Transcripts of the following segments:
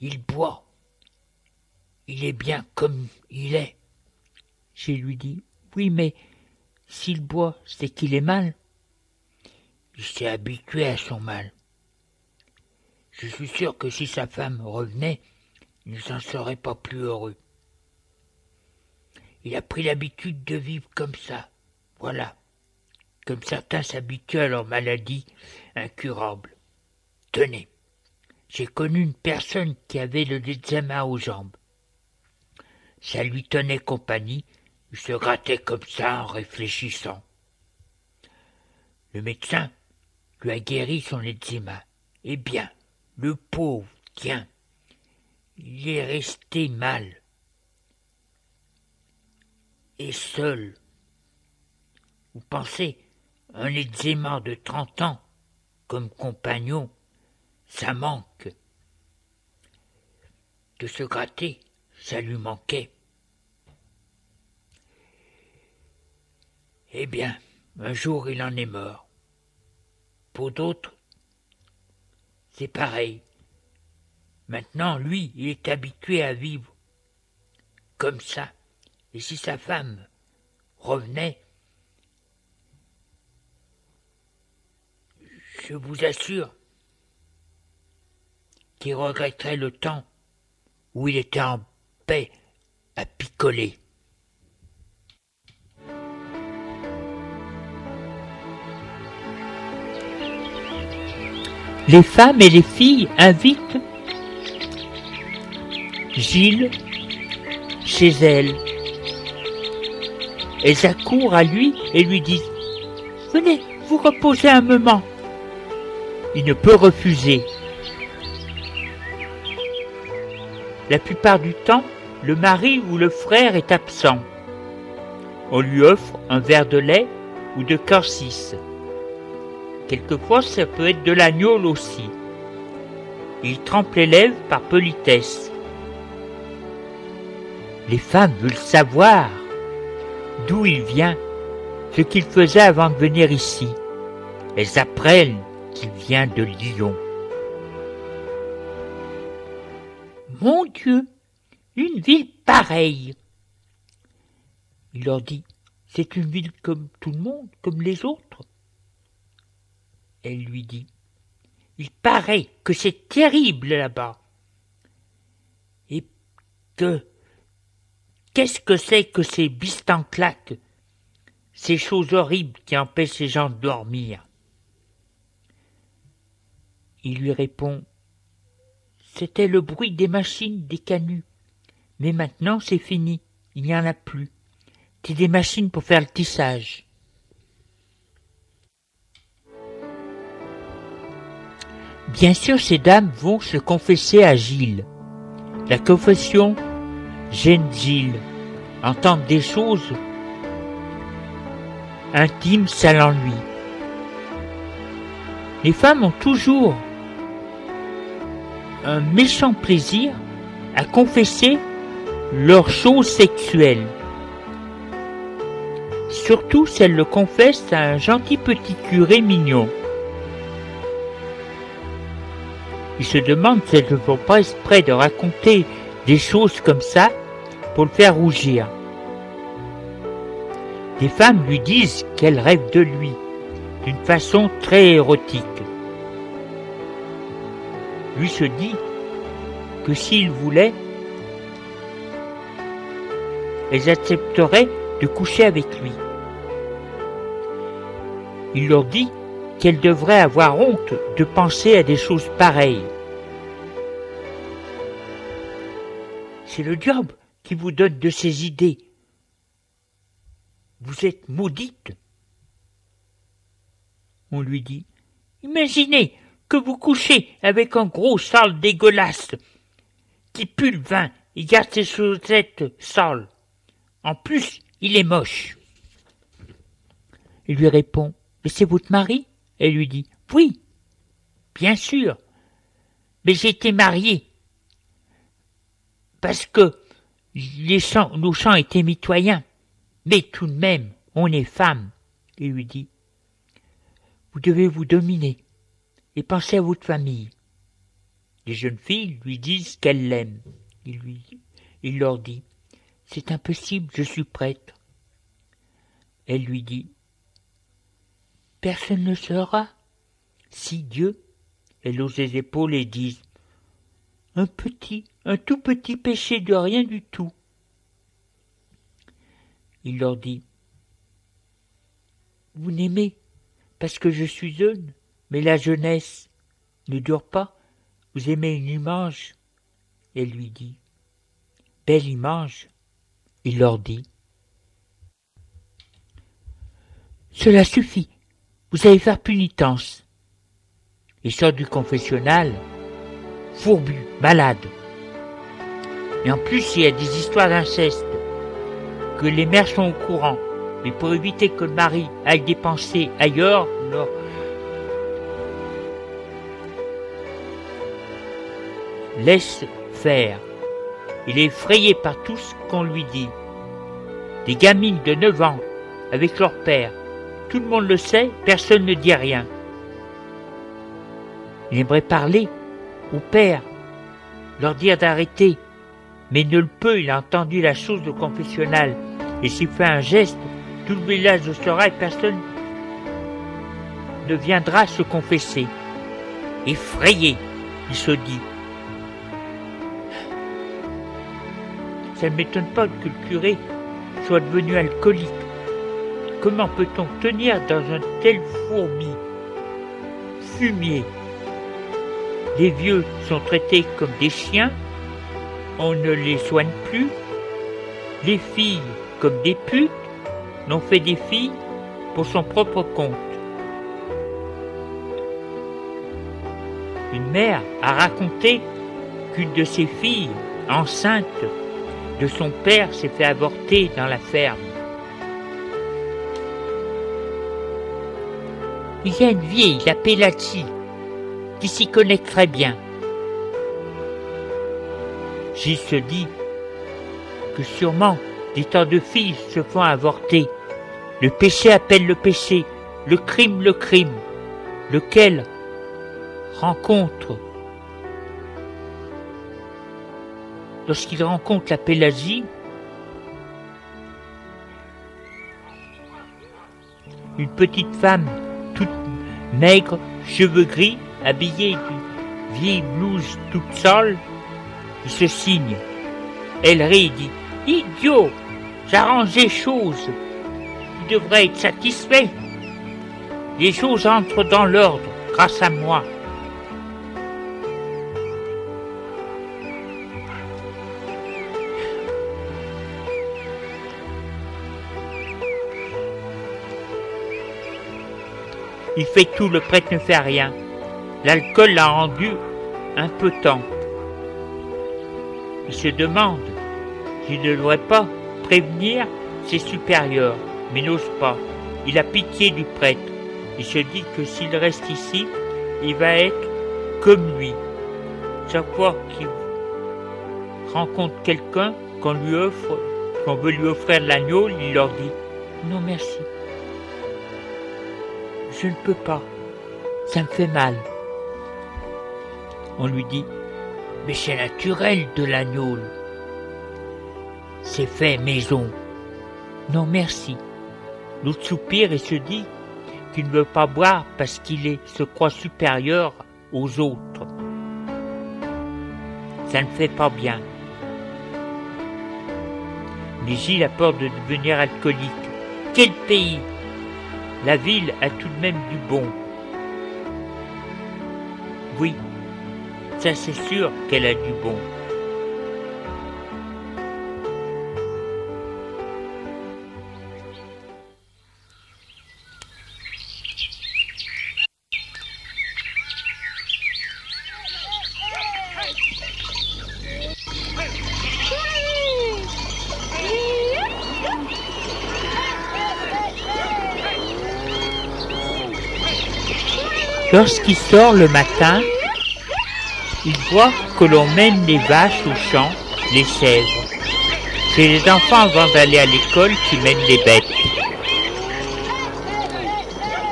Il boit. Il est bien comme il est. Je lui dis Oui, mais s'il boit, c'est qu'il est mal. Il s'est habitué à son mal. Je suis sûr que si sa femme revenait, il ne s'en serait pas plus heureux. Il a pris l'habitude de vivre comme ça. Voilà. Comme certains s'habituent à leur maladie incurable. Tenez. J'ai connu une personne qui avait le l'eczéma aux jambes. Ça lui tenait compagnie, il se grattait comme ça en réfléchissant. Le médecin lui a guéri son eczéma. Eh bien, le pauvre, tiens, il est resté mal et seul. Vous pensez, un eczéma de trente ans, comme compagnon, ça manque. De se gratter, ça lui manquait. Eh bien, un jour il en est mort. Pour d'autres, c'est pareil. Maintenant, lui, il est habitué à vivre comme ça. Et si sa femme revenait, je vous assure qu'il regretterait le temps où il était en paix à picoler. Les femmes et les filles invitent Gilles chez elles. Elles accourent à lui et lui disent Venez, vous reposez un moment. Il ne peut refuser. La plupart du temps, le mari ou le frère est absent. On lui offre un verre de lait ou de corsis. Quelquefois, ça peut être de l'agneau aussi. Il trempe les lèvres par politesse. Les femmes veulent savoir d'où il vient, ce qu'il faisait avant de venir ici. Elles apprennent qu'il vient de Lyon. Mon Dieu, une ville pareille. Il leur dit, c'est une ville comme tout le monde, comme les autres. Elle lui dit, il paraît que c'est terrible là-bas. Et que Qu'est-ce que c'est que ces bistanclaques, ces choses horribles qui empêchent les gens de dormir? Il lui répond C'était le bruit des machines, des canuts. Mais maintenant c'est fini, il n'y en a plus. C'est des machines pour faire le tissage. Bien sûr, ces dames vont se confesser à Gilles. La confession gêne Gilles, entendre des choses intimes, ça l'ennuie. Les femmes ont toujours un méchant plaisir à confesser leurs choses sexuelles. Surtout si elles le confessent à un gentil petit curé mignon. Il se demande si elles ne font pas exprès de raconter des choses comme ça pour le faire rougir. Des femmes lui disent qu'elles rêvent de lui, d'une façon très érotique. Lui se dit que s'il voulait, elles accepteraient de coucher avec lui. Il leur dit qu'elles devraient avoir honte de penser à des choses pareilles. C'est le diable qui vous donne de ces idées. Vous êtes maudite. On lui dit Imaginez vous couchez avec un gros sale dégueulasse qui pue le vin et garde ses chaussettes sales. En plus, il est moche. Il lui répond Mais c'est votre mari? Elle lui dit Oui, bien sûr. Mais j'étais mariée. Parce que les chants, nos chants étaient mitoyens, mais tout de même, on est femme. Il lui dit, vous devez vous dominer et penser à votre famille. Les jeunes filles lui disent qu'elles l'aiment. Il, leur dit C'est impossible, je suis prêtre. Elle lui dit Personne ne saura. Si Dieu, elle hausse les épaules et dit Un petit, un tout petit péché de rien du tout. Il leur dit Vous n'aimez parce que je suis jeune, mais la jeunesse ne dure pas. Vous aimez une image? Elle lui dit Belle image. Il leur dit Cela suffit. Vous allez faire punitence. Il sort du confessionnal, fourbu, malade. Et en plus, il y a des histoires d'inceste, que les mères sont au courant. Mais pour éviter que le mari aille dépenser ailleurs, non. Laisse faire. Il est effrayé par tout ce qu'on lui dit. Des gamines de 9 ans, avec leur père, tout le monde le sait, personne ne dit rien. Il aimerait parler au père, leur dire d'arrêter, mais ne le peut, il a entendu la chose de confessionnal, et s'il fait un geste, tout le village le saura et personne ne viendra se confesser. Effrayé, il se dit. Ça ne m'étonne pas que le curé soit devenu alcoolique. Comment peut-on tenir dans un tel fourmi Fumier? Les vieux sont traités comme des chiens, on ne les soigne plus. Les filles comme des putes, n'ont fait des filles pour son propre compte. Une mère a raconté qu'une de ses filles, enceinte de son père, s'est fait avorter dans la ferme. Il y a une vieille, la Pellati, qui s'y connaît très bien. J'y se dit que sûrement des tas de filles se font avorter. Le péché appelle le péché, le crime le crime, lequel rencontre lorsqu'il rencontre la Pélagie, une petite femme toute maigre, cheveux gris, habillée d'une vieille blouse toute sale, il se signe. Elle rit et dit Idiot J'arrange les choses. Tu devrais être satisfait. Les choses entrent dans l'ordre grâce à moi. Il fait tout, le prêtre ne fait rien. L'alcool l'a rendu temps. Il se demande s'il ne devrait pas prévenir ses supérieurs, mais n'ose pas. Il a pitié du prêtre. Il se dit que s'il reste ici, il va être comme lui. Chaque fois qu'il rencontre quelqu'un, qu'on lui offre, qu'on veut lui offrir l'agneau, il leur dit Non merci. Je ne peux pas. Ça me fait mal. On lui dit Mais c'est naturel de l'agneau. C'est fait maison. Non merci. L'autre soupire et se dit qu'il ne veut pas boire parce qu'il se croit supérieur aux autres. Ça ne fait pas bien. Mais Gilles a peur de devenir alcoolique. Quel pays? La ville a tout de même du bon. Oui, ça c'est sûr qu'elle a du bon. Lorsqu'il sort le matin, il voit que l'on mène les vaches au champ, les chèvres. C'est les enfants avant d'aller à l'école qui mènent les bêtes.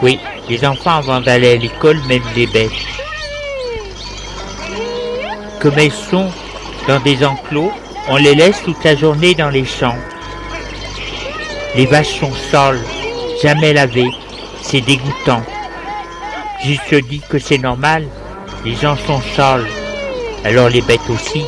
Oui, les enfants avant d'aller à l'école mènent les bêtes. comme elles sont dans des enclos, on les laisse toute la journée dans les champs. Les vaches sont sales, jamais lavées, c'est dégoûtant. Je te dis que c'est normal, les gens sont sales, alors les bêtes aussi.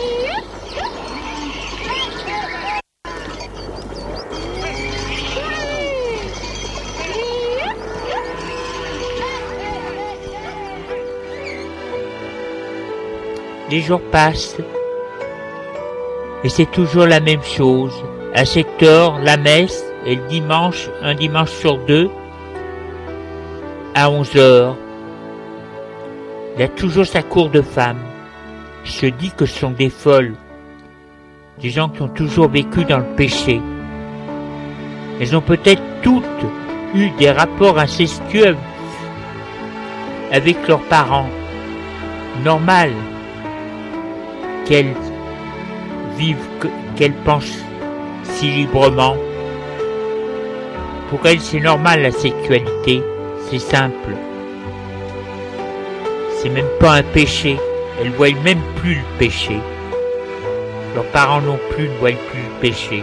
Les jours passent et c'est toujours la même chose. À cette heure, la messe et le dimanche, un dimanche sur deux, à 11 heures. Il a toujours sa cour de femmes. Il se dit que ce sont des folles, des gens qui ont toujours vécu dans le péché. Elles ont peut-être toutes eu des rapports incestueux avec leurs parents. Normal qu'elles vivent, qu'elles pensent si librement. Pour elles, c'est normal la sexualité, c'est simple. C'est même pas un péché, elles voient même plus le péché. Leurs parents non plus ne voient plus le péché.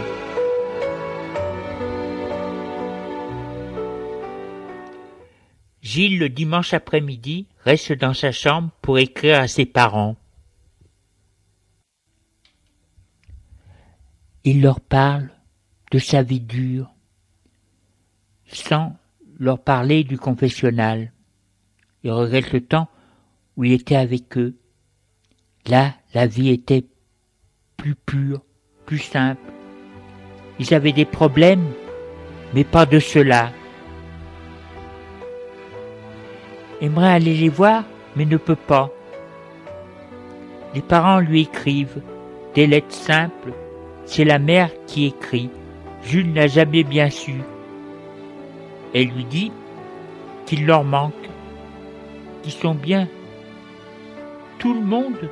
Gilles, le dimanche après-midi, reste dans sa chambre pour écrire à ses parents. Il leur parle de sa vie dure, sans leur parler du confessionnal. Il regrette le temps où il était avec eux. Là, la vie était plus pure, plus simple. Ils avaient des problèmes, mais pas de cela. Aimerait aller les voir, mais ne peut pas. Les parents lui écrivent des lettres simples c'est la mère qui écrit. Jules n'a jamais bien su. Elle lui dit qu'il leur manque, qu'ils sont bien. Tout le monde,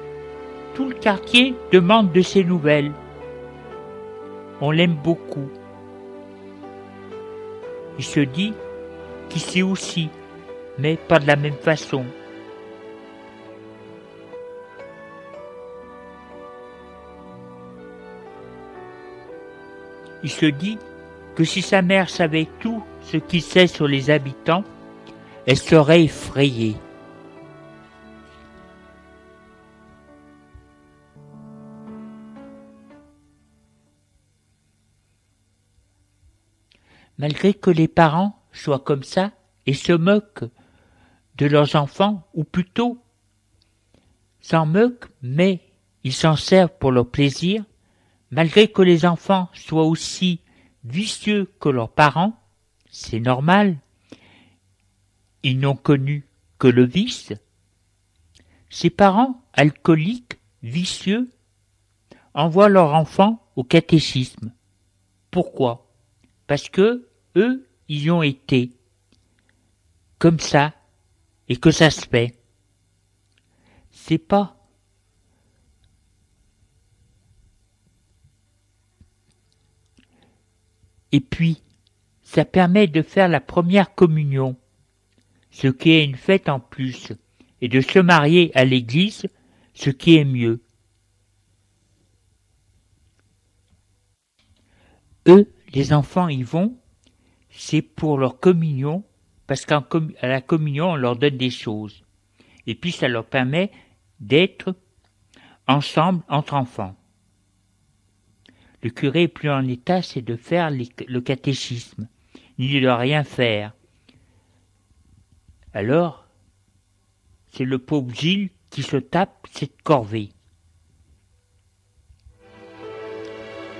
tout le quartier demande de ses nouvelles. On l'aime beaucoup. Il se dit qu'il sait aussi, mais pas de la même façon. Il se dit que si sa mère savait tout ce qu'il sait sur les habitants, elle serait effrayée. Malgré que les parents soient comme ça et se moquent de leurs enfants, ou plutôt s'en moquent, mais ils s'en servent pour leur plaisir, malgré que les enfants soient aussi vicieux que leurs parents, c'est normal, ils n'ont connu que le vice, ces parents alcooliques, vicieux, envoient leurs enfants au catéchisme. Pourquoi? Parce que eux, ils ont été comme ça et que ça se fait. C'est pas Et puis, ça permet de faire la première communion, ce qui est une fête en plus, et de se marier à l'église, ce qui est mieux. Eux, les enfants y vont, c'est pour leur communion, parce qu'à la communion, on leur donne des choses. Et puis ça leur permet d'être ensemble entre enfants. Le curé est plus en état, c'est de faire le catéchisme, ni de rien faire. Alors, c'est le pauvre Gilles qui se tape cette corvée.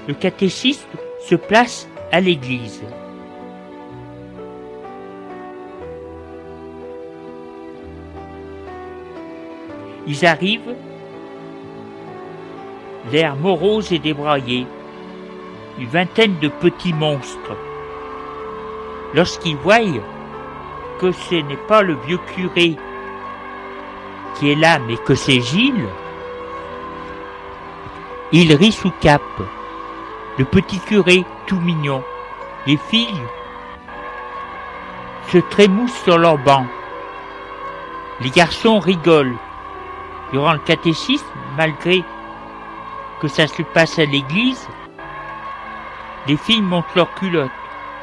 Le catéchisme se place à l'église. Ils arrivent, l'air morose et débraillé, une vingtaine de petits monstres. Lorsqu'ils voient que ce n'est pas le vieux curé qui est là, mais que c'est Gilles, ils rient sous cap. Le petit curé, tout mignon. Les filles se trémoussent sur leur banc. Les garçons rigolent. Durant le catéchisme, malgré que ça se passe à l'église, les filles montent leurs culottes,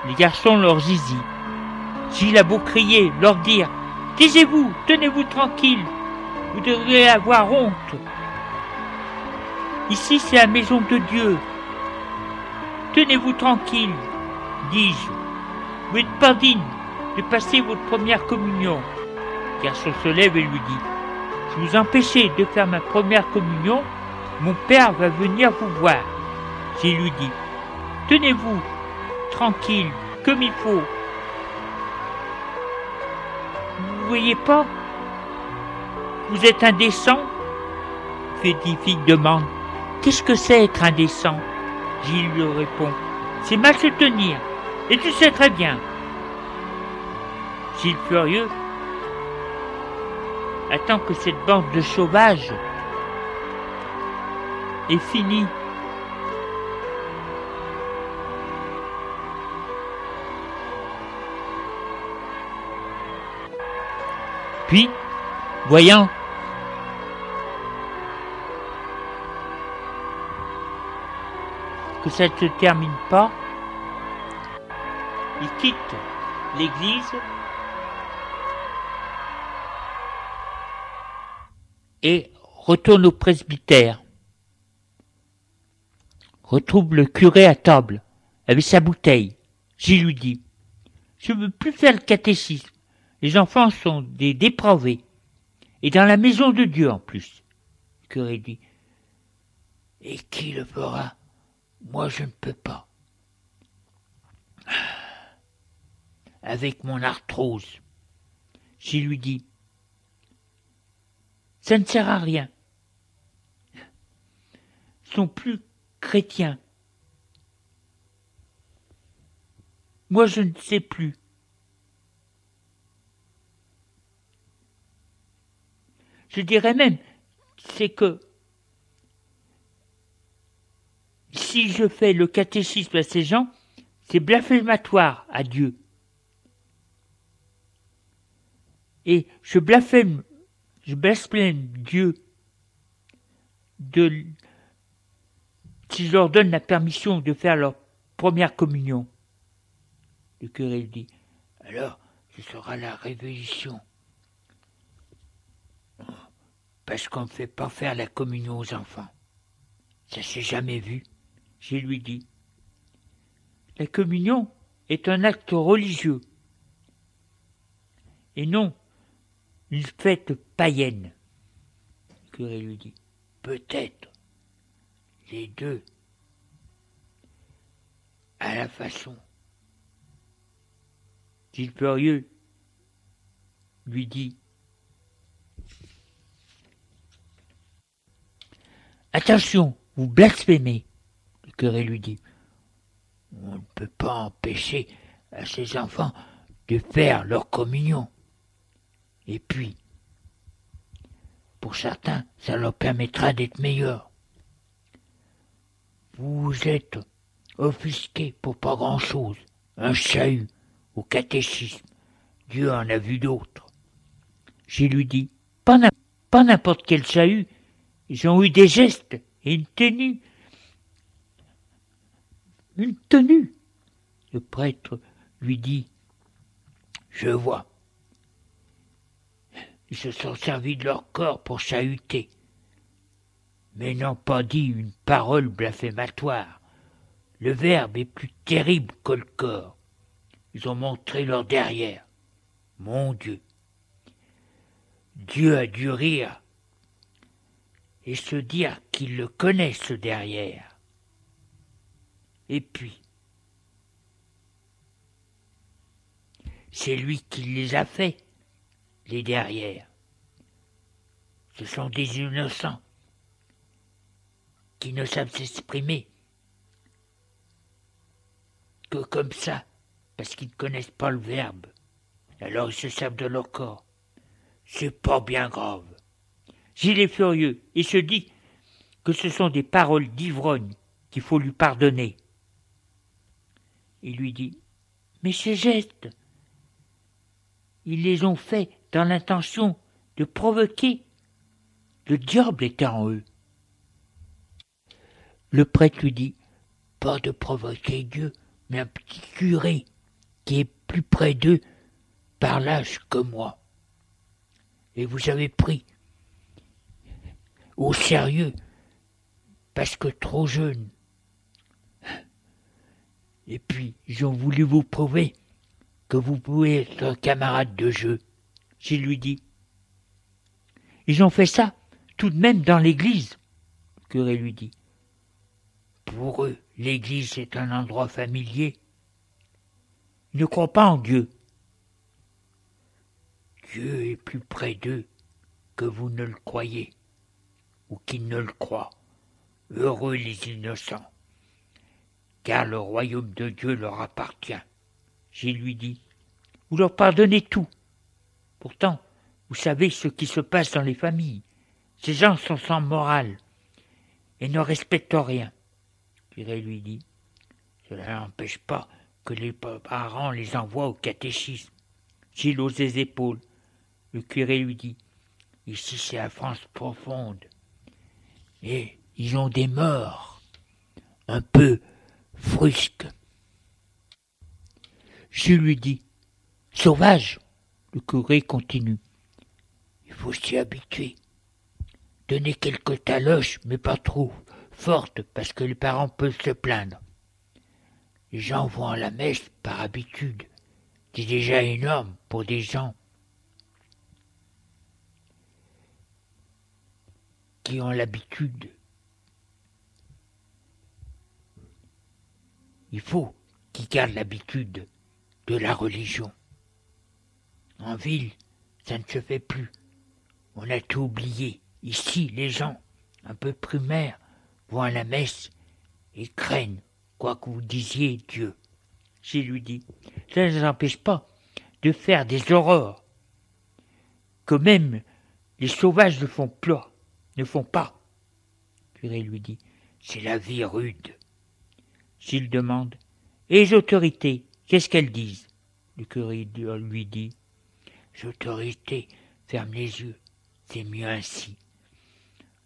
les garçons leurs zizi. Gilles a beau crier, leur dire Taisez-vous, tenez-vous tranquille, vous devriez avoir honte. Ici c'est la maison de Dieu. Tenez-vous tranquille, dis-je. Vous n'êtes pas digne de passer votre première communion. Garçon se lève et lui dit vous empêchez de faire ma première communion, mon père va venir vous voir. J'ai lui dit Tenez-vous tranquille, comme il faut. Vous voyez pas? Vous êtes indécent? Fétifique demande Qu'est-ce que c'est être indécent? Gilles lui répond C'est mal se tenir, et tu sais très bien. Gilles furieux attend que cette bande de sauvages est finie. Puis, voyant que ça ne se termine pas, il quitte l'église et retourne au presbytère. Retrouve le curé à table, avec sa bouteille. J'y lui dis, je veux plus faire le catéchisme. Les enfants sont des dépravés. Et dans la maison de Dieu en plus. Le curé dit, et qui le fera? Moi je ne peux pas. Avec mon arthrose. J'y lui dis, ça ne sert à rien. Ils sont plus chrétiens. Moi, je ne sais plus. Je dirais même, c'est que si je fais le catéchisme à ces gens, c'est blasphématoire à Dieu. Et je blasphème je blasphème Dieu de, je leur donne la permission de faire leur première communion. Le curé dit, alors ce sera la révolution. Parce qu'on ne fait pas faire la communion aux enfants. Ça s'est jamais vu. Je lui dit, la communion est un acte religieux et non une fête païenne. Le curé lui dit, peut-être les deux à la façon. Gilles lui dit Attention, vous blasphémez. Le curé lui dit On ne peut pas empêcher à ces enfants de faire leur communion. Et puis, pour certains, ça leur permettra d'être meilleurs. Vous êtes offusqués pour pas grand-chose, un chahut au catéchisme. Dieu en a vu d'autres. J'ai lui dit, pas n'importe quel chahut, ils ont eu des gestes et une tenue. Une tenue. Le prêtre lui dit, je vois. Ils se sont servis de leur corps pour chahuter, mais n'ont pas dit une parole blasphématoire. Le verbe est plus terrible que le corps. Ils ont montré leur derrière. Mon Dieu. Dieu a dû rire et se dire qu'il le connaît ce derrière. Et puis, c'est lui qui les a faits les derrière. Ce sont des innocents qui ne savent s'exprimer que comme ça, parce qu'ils ne connaissent pas le verbe. Alors ils se servent de leur corps. C'est pas bien grave. Gilles est furieux et se dit que ce sont des paroles d'ivrogne qu'il faut lui pardonner. Il lui dit Mais ces gestes, ils les ont faits l'intention de provoquer Le diable était en eux. Le prêtre lui dit Pas de provoquer Dieu, mais un petit curé qui est plus près d'eux par l'âge que moi. Et vous avez pris au sérieux parce que trop jeune. Et puis, ils ont voulu vous prouver que vous pouvez être un camarade de jeu. J'ai lui dit. Ils ont fait ça, tout de même dans l'église, le curé lui dit. Pour eux, l'église est un endroit familier. Ils ne croient pas en Dieu. Dieu est plus près d'eux que vous ne le croyez, ou qu'ils ne le croient. Heureux les innocents, car le royaume de Dieu leur appartient. J'ai lui dit, vous leur pardonnez tout. Pourtant, vous savez ce qui se passe dans les familles. Ces gens sont sans morale et ne respectent rien. Curé lui dit, cela n'empêche pas que les parents les envoient au catéchisme. Gilles hausse les épaules. Le curé lui dit, ici c'est la France profonde. Et ils ont des morts, un peu frusques. Je lui dis, sauvage, le curé continue. Il faut s'y habituer. Donner quelques taloches, mais pas trop fortes, parce que les parents peuvent se plaindre. Les gens vont à la messe par habitude. C'est déjà énorme pour des gens qui ont l'habitude. Il faut qu'ils gardent l'habitude de la religion. En ville, ça ne se fait plus. On a tout oublié. Ici, les gens, un peu primaires, vont à la messe et craignent, quoi que vous disiez Dieu. J'ai lui dit, ça ne nous empêche pas de faire des horreurs que même les sauvages ne font pas. Ne font pas. curé lui dit, c'est la vie rude. S'il demande, et les autorités, qu'est-ce qu'elles disent? Le curé lui dit, les autorités ferment les yeux, c'est mieux ainsi.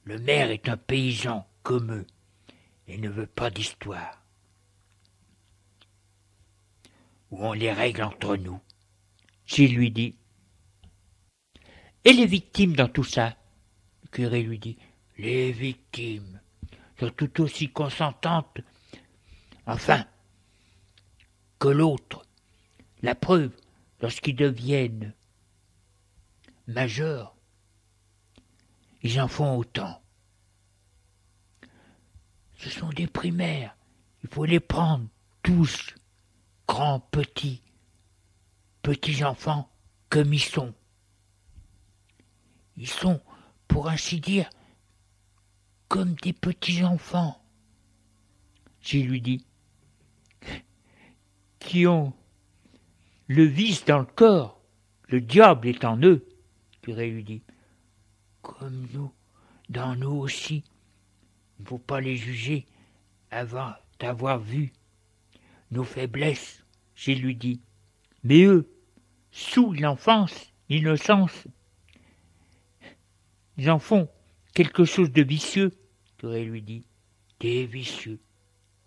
Le maire est un paysan comme eux et ne veut pas d'histoire. Ou on les règle entre nous? S'il lui dit Et les victimes dans tout ça? Le curé lui dit Les victimes sont tout aussi consentantes, enfin, que l'autre. La preuve, lorsqu'ils deviennent majeurs, ils en font autant. Ce sont des primaires. Il faut les prendre tous, grands, petits, petits enfants, comme ils sont. Ils sont, pour ainsi dire, comme des petits enfants. J'ai lui dit, qui ont le vice dans le corps, le diable est en eux. Curé lui dit, comme nous, dans nous aussi. Il ne faut pas les juger avant d'avoir vu nos faiblesses, j'ai lui dit. Mais eux, sous l'enfance, l'innocence, ils en font quelque chose de vicieux, j'aurais lui dit. Des vicieux,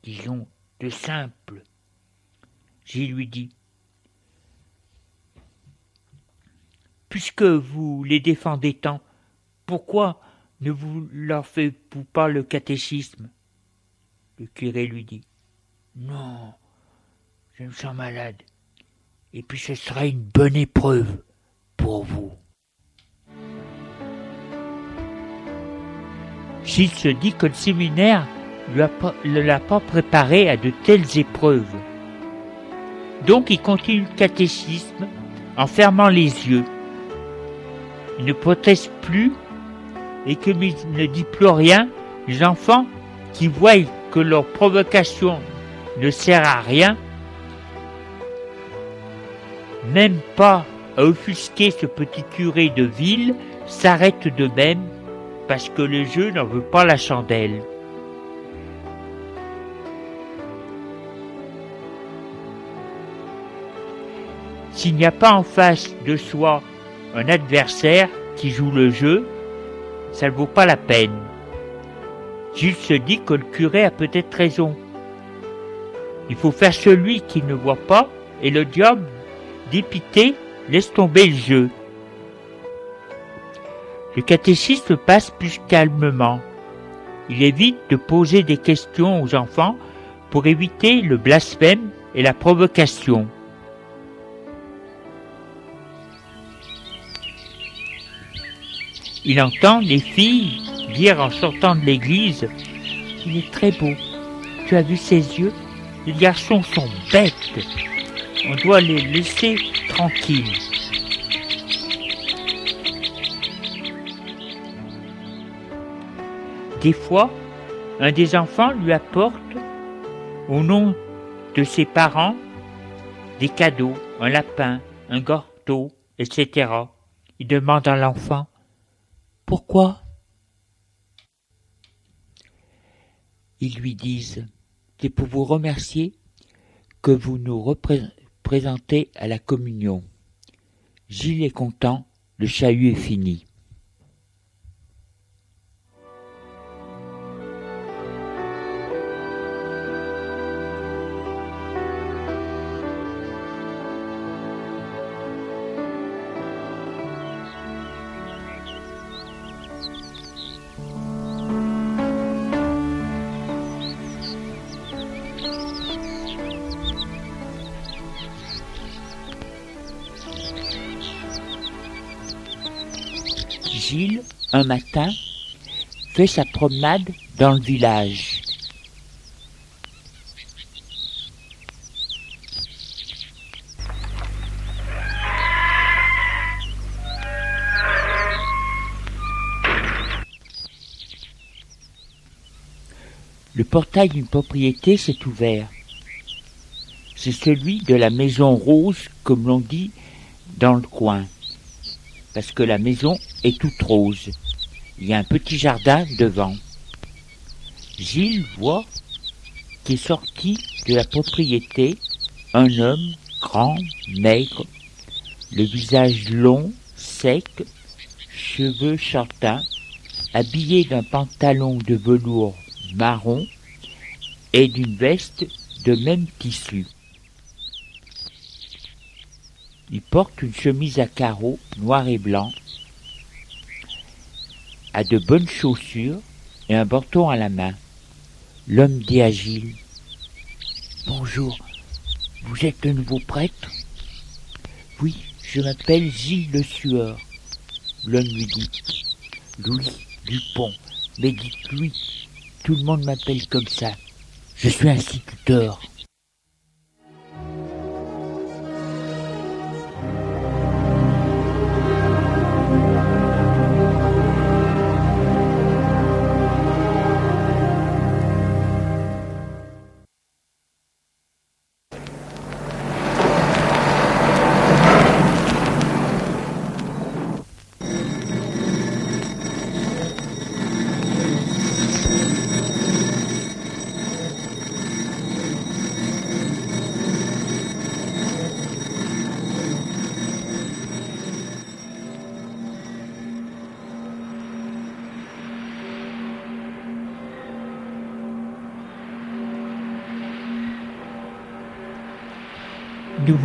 disons, de simple. J'ai lui dit. Puisque vous les défendez tant, pourquoi ne vous leur faites-vous pas le catéchisme? Le curé lui dit. Non, je me sens malade. Et puis ce sera une bonne épreuve pour vous. Gilles se dit que le séminaire ne l'a pas préparé à de telles épreuves. Donc il continue le catéchisme en fermant les yeux. Ne proteste plus et qu'il ne dit plus rien, les enfants qui voient que leur provocation ne sert à rien, même pas à offusquer ce petit curé de ville, s'arrêtent de même parce que le jeu n'en veut pas la chandelle. S'il n'y a pas en face de soi un adversaire qui joue le jeu, ça ne vaut pas la peine. Gilles se dit que le curé a peut-être raison. Il faut faire celui qui ne voit pas, et le diable, dépité, laisse tomber le jeu. Le catéchisme passe plus calmement. Il évite de poser des questions aux enfants pour éviter le blasphème et la provocation. Il entend les filles dire en sortant de l'église Il est très beau. Tu as vu ses yeux? Les garçons sont bêtes. On doit les laisser tranquilles. Des fois, un des enfants lui apporte, au nom de ses parents, des cadeaux, un lapin, un gâteau, etc. Il demande à l'enfant Pourquoi? Ils lui disent C'est pour vous remercier que vous nous représentez à la communion. Gilles est content, le chahut est fini. Un matin, fait sa promenade dans le village. Le portail d'une propriété s'est ouvert. C'est celui de la maison rose, comme l'on dit dans le coin parce que la maison est toute rose. Il y a un petit jardin devant. Gilles voit qu'est sorti de la propriété un homme grand, maigre, le visage long, sec, cheveux châtains, habillé d'un pantalon de velours marron et d'une veste de même tissu. Il porte une chemise à carreaux noir et blanc, a de bonnes chaussures et un bâton à la main. L'homme dit à Gilles Bonjour, vous êtes le nouveau prêtre? Oui, je m'appelle Gilles le Sueur. L'homme lui dit Louis Dupont, mais dites-lui, tout le monde m'appelle comme ça. Je suis instituteur.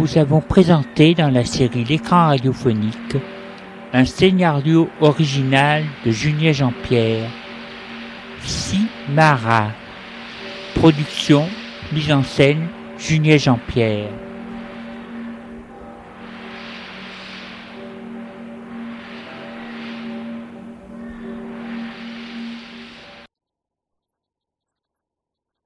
Vous avons présenté dans la série L'écran radiophonique un scénario original de Julien Jean-Pierre, Simara. Production, mise en scène, Julien Jean-Pierre.